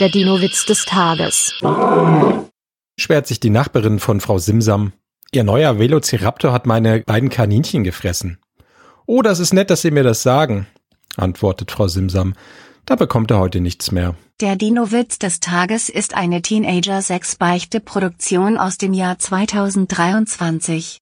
Der Dino-Witz des Tages. Schwert sich die Nachbarin von Frau Simsam. Ihr neuer Velociraptor hat meine beiden Kaninchen gefressen. Oh, das ist nett, dass Sie mir das sagen, antwortet Frau Simsam. Da bekommt er heute nichts mehr. Der Dino-Witz des Tages ist eine Teenager-6-Beichte-Produktion aus dem Jahr 2023.